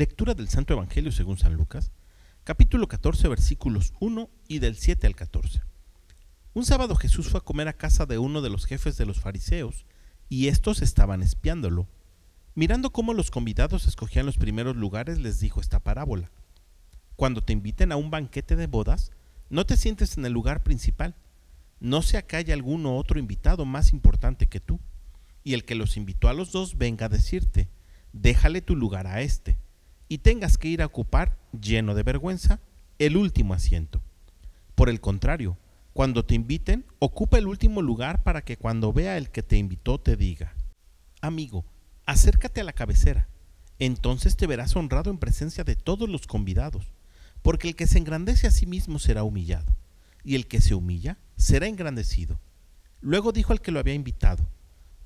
Lectura del Santo Evangelio según San Lucas, capítulo 14, versículos 1 y del 7 al 14. Un sábado Jesús fue a comer a casa de uno de los jefes de los fariseos, y estos estaban espiándolo. Mirando cómo los convidados escogían los primeros lugares, les dijo esta parábola. Cuando te inviten a un banquete de bodas, no te sientes en el lugar principal. No sea que haya alguno otro invitado más importante que tú, y el que los invitó a los dos venga a decirte, déjale tu lugar a éste y tengas que ir a ocupar, lleno de vergüenza, el último asiento. Por el contrario, cuando te inviten, ocupa el último lugar para que cuando vea el que te invitó te diga, amigo, acércate a la cabecera, entonces te verás honrado en presencia de todos los convidados, porque el que se engrandece a sí mismo será humillado, y el que se humilla será engrandecido. Luego dijo al que lo había invitado,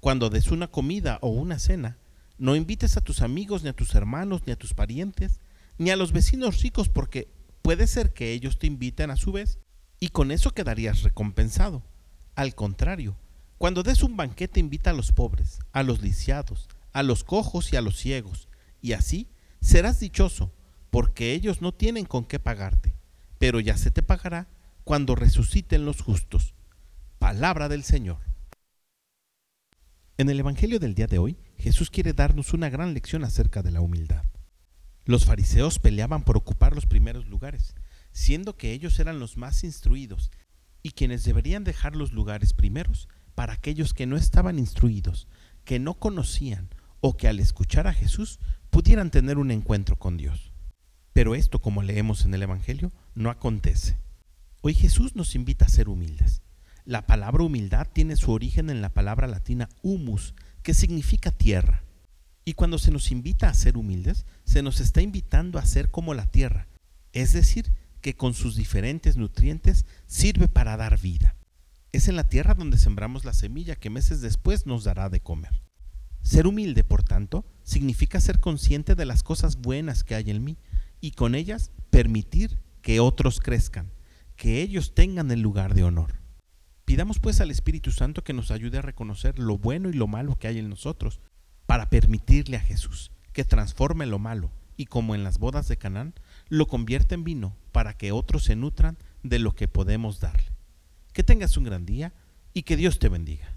cuando des una comida o una cena, no invites a tus amigos, ni a tus hermanos, ni a tus parientes, ni a los vecinos ricos, porque puede ser que ellos te inviten a su vez, y con eso quedarías recompensado. Al contrario, cuando des un banquete invita a los pobres, a los lisiados, a los cojos y a los ciegos, y así serás dichoso, porque ellos no tienen con qué pagarte, pero ya se te pagará cuando resuciten los justos. Palabra del Señor. En el Evangelio del día de hoy, Jesús quiere darnos una gran lección acerca de la humildad. Los fariseos peleaban por ocupar los primeros lugares, siendo que ellos eran los más instruidos y quienes deberían dejar los lugares primeros para aquellos que no estaban instruidos, que no conocían o que al escuchar a Jesús pudieran tener un encuentro con Dios. Pero esto, como leemos en el Evangelio, no acontece. Hoy Jesús nos invita a ser humildes. La palabra humildad tiene su origen en la palabra latina humus, que significa tierra. Y cuando se nos invita a ser humildes, se nos está invitando a ser como la tierra, es decir, que con sus diferentes nutrientes sirve para dar vida. Es en la tierra donde sembramos la semilla que meses después nos dará de comer. Ser humilde, por tanto, significa ser consciente de las cosas buenas que hay en mí y con ellas permitir que otros crezcan, que ellos tengan el lugar de honor. Pidamos pues al Espíritu Santo que nos ayude a reconocer lo bueno y lo malo que hay en nosotros, para permitirle a Jesús que transforme lo malo y como en las bodas de Canaán, lo convierta en vino para que otros se nutran de lo que podemos darle. Que tengas un gran día y que Dios te bendiga.